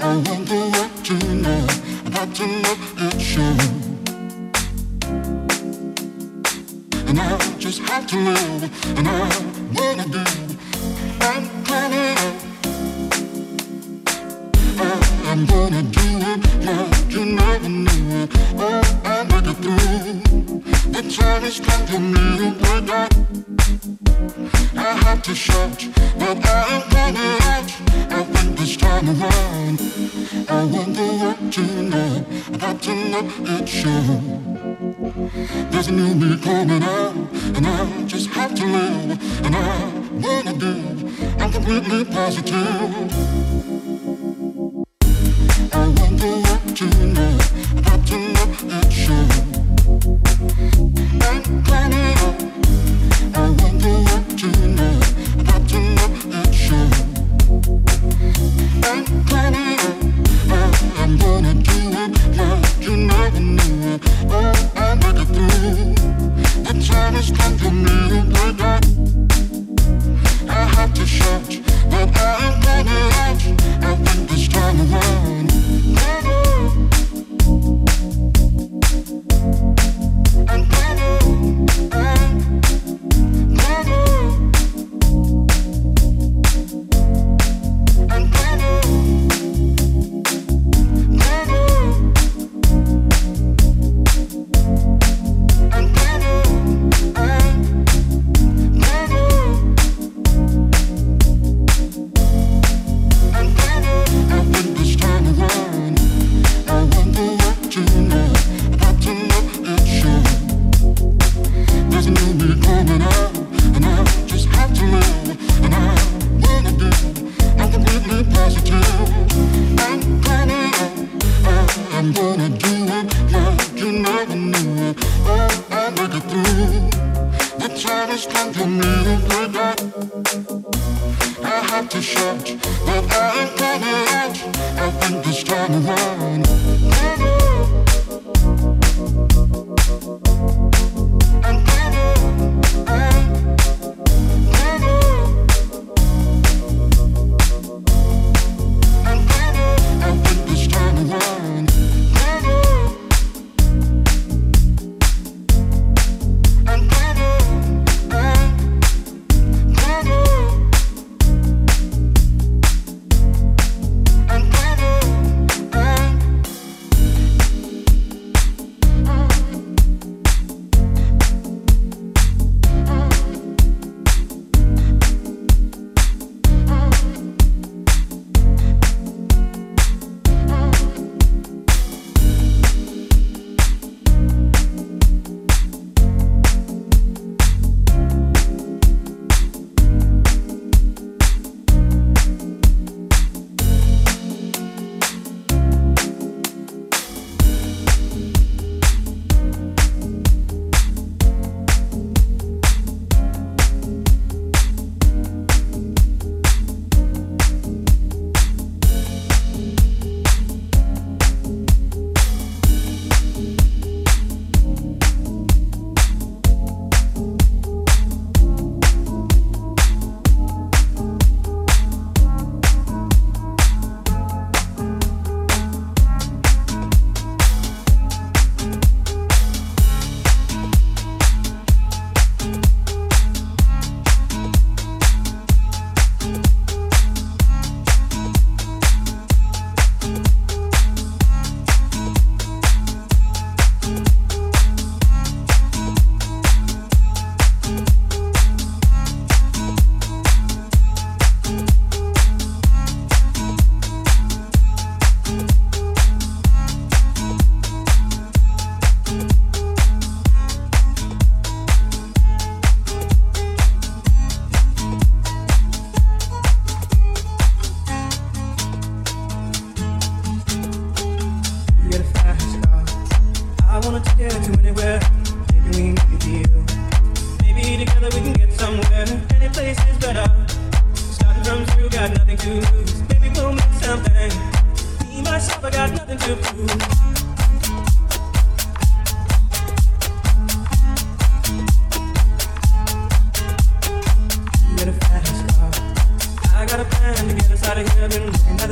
I wonder what you know about to And I just have to live And I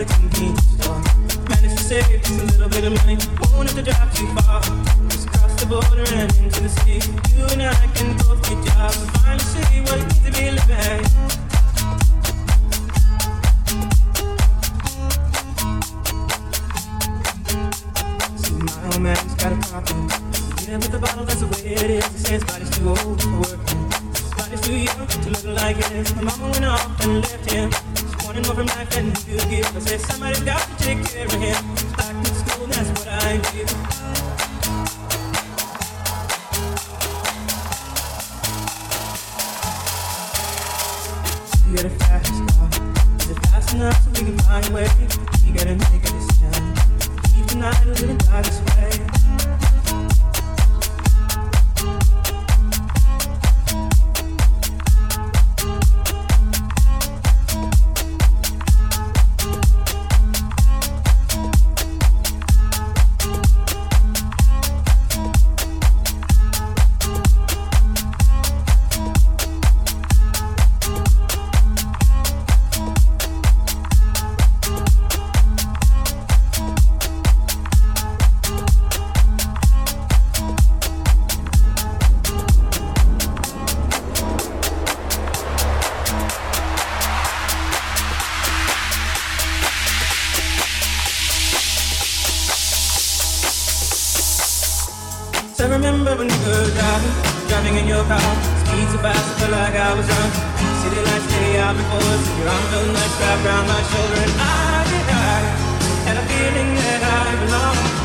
the convenience store. Managed to save just a little bit of money. Won't have to drive too far. Just cross the border and into the city. You and I can both get jobs and to be living. Man's got a problem. Yeah, the bottle, that's the way it is. He says body's too old. Body's too young to look like. My mama went off and left him. From life than he could give. I said somebody's got to take care of him. Back to school, that's what I did. You got a fast car. Is it fast enough so we can find a way? You gotta make a decision. Keep the night a little dark this way. Remember when we were driving, driving in your car. Speed so fast, I felt like I was drunk. City lights stay out before us. and Your arm felt nice wrapped around my shoulder, and I, I had a feeling that I belonged.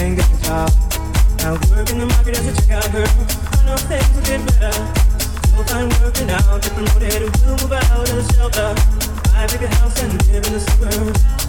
Ain't got a job. Now work in the market as a checkout girl. I know things will get better. You'll find work and out, get promoted, we'll move out of the shelter. Buy a bigger house and live in the suburbs.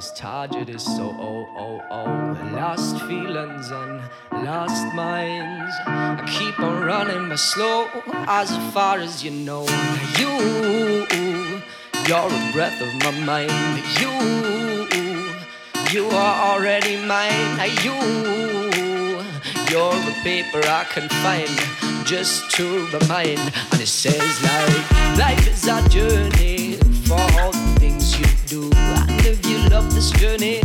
His target is so oh oh oh. Lost feelings and lost minds. I keep on running, but slow as far as you know. You, you're a breath of my mind. You, you are already mine. You, you're a paper I can find just to remind. And it says like life is a journey for all the things you do life you love this journey.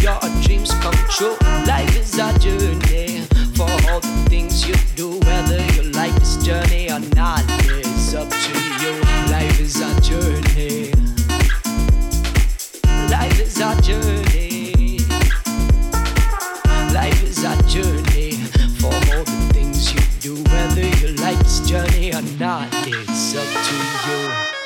Your dreams come true. Life is a journey for all the things you do. Whether you like this journey or not, it's up to you. Life is a journey. Life is a journey. Life is a journey for all the things you do. Whether you like this journey or not, it's up to you.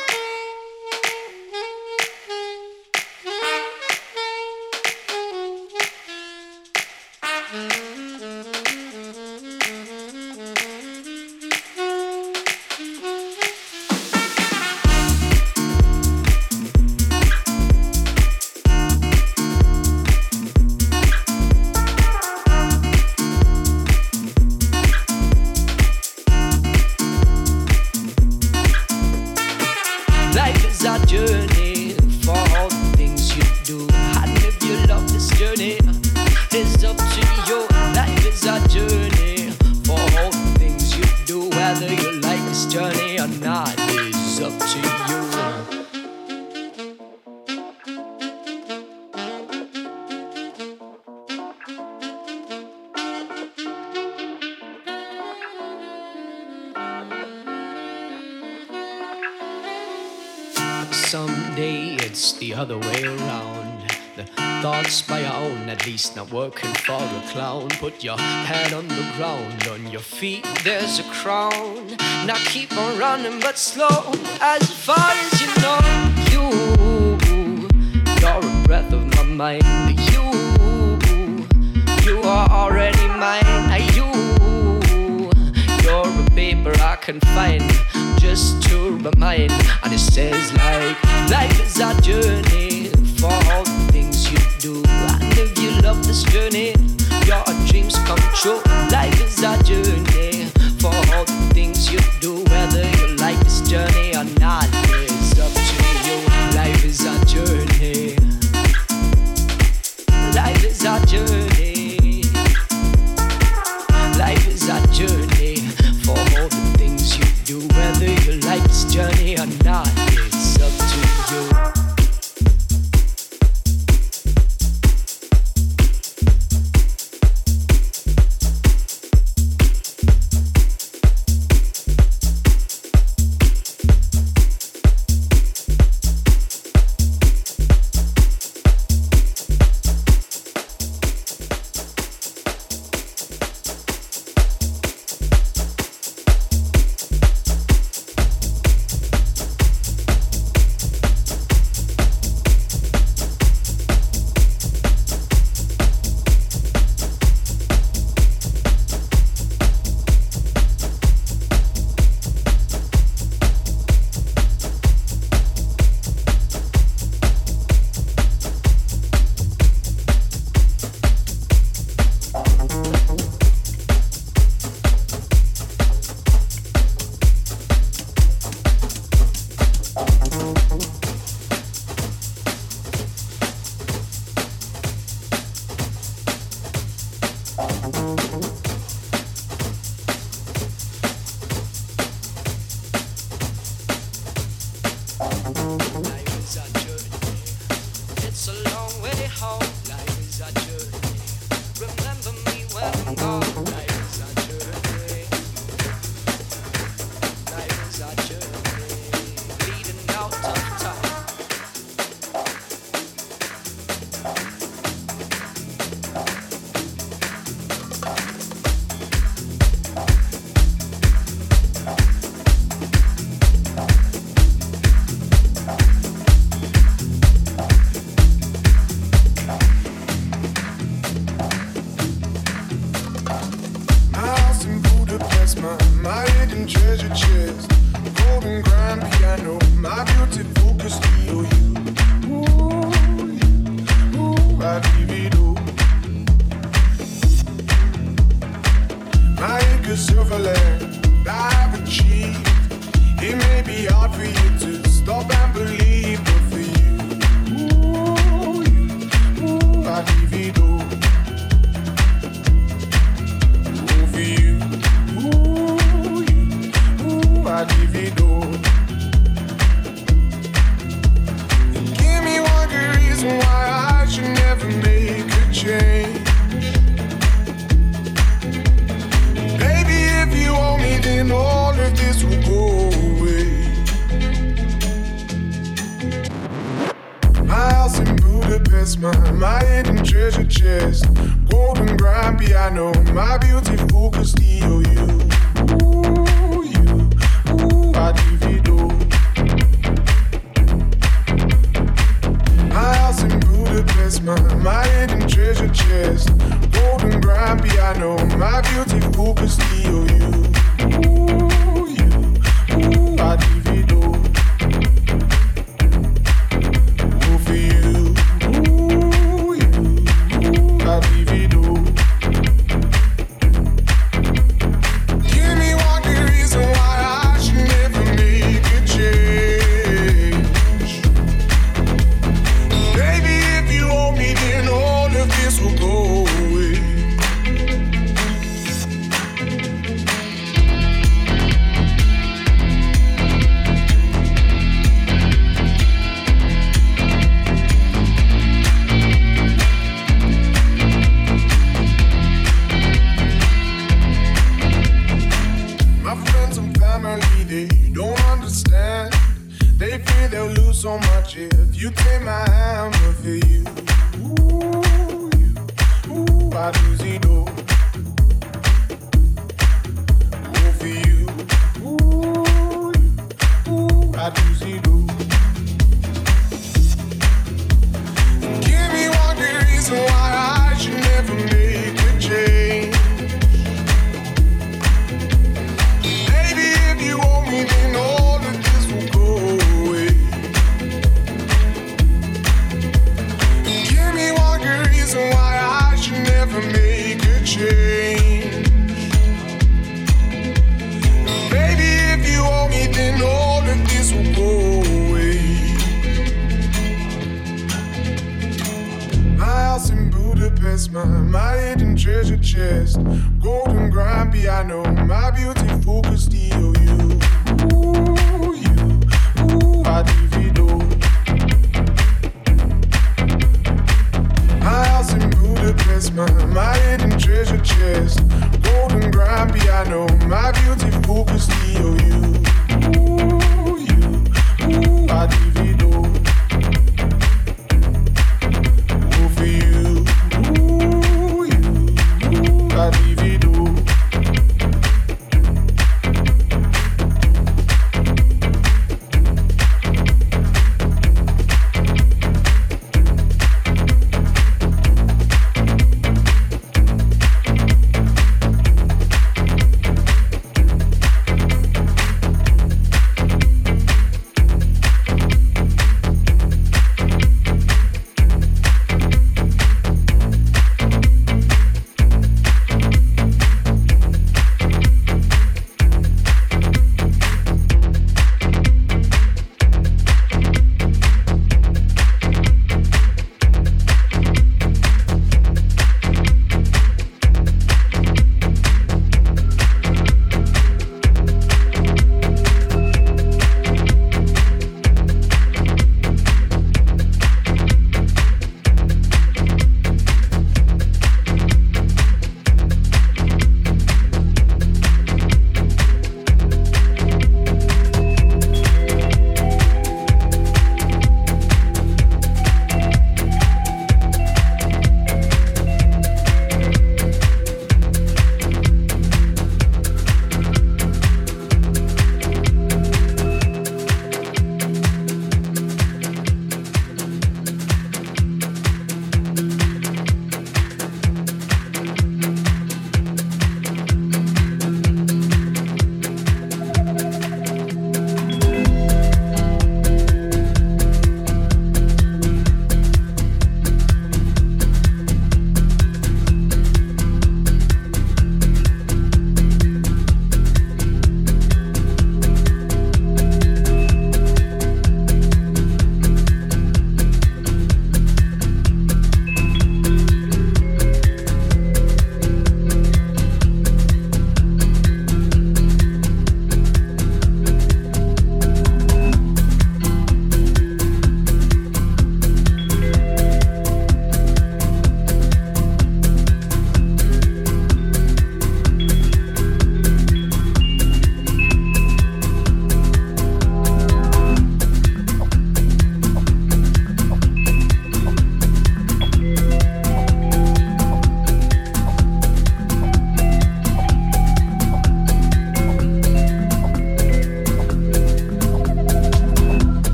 working for a clown. Put your head on the ground, on your feet there's a crown. Now keep on running, but slow as far as you know. You, you're a breath of my mind. You, you are already mine. You, you're a paper I can find just to remind. And it says like life is a journey for all the things you do love this journey. Your dreams come true. a long way home. Life is a journey. Remember me when I'm gone. charisma, my hidden treasure chest, golden grand piano, my beautiful Castillo, you, ooh, you, ooh, I divido. My house in Budapest, my, my hidden treasure chest, golden grand piano, my beautiful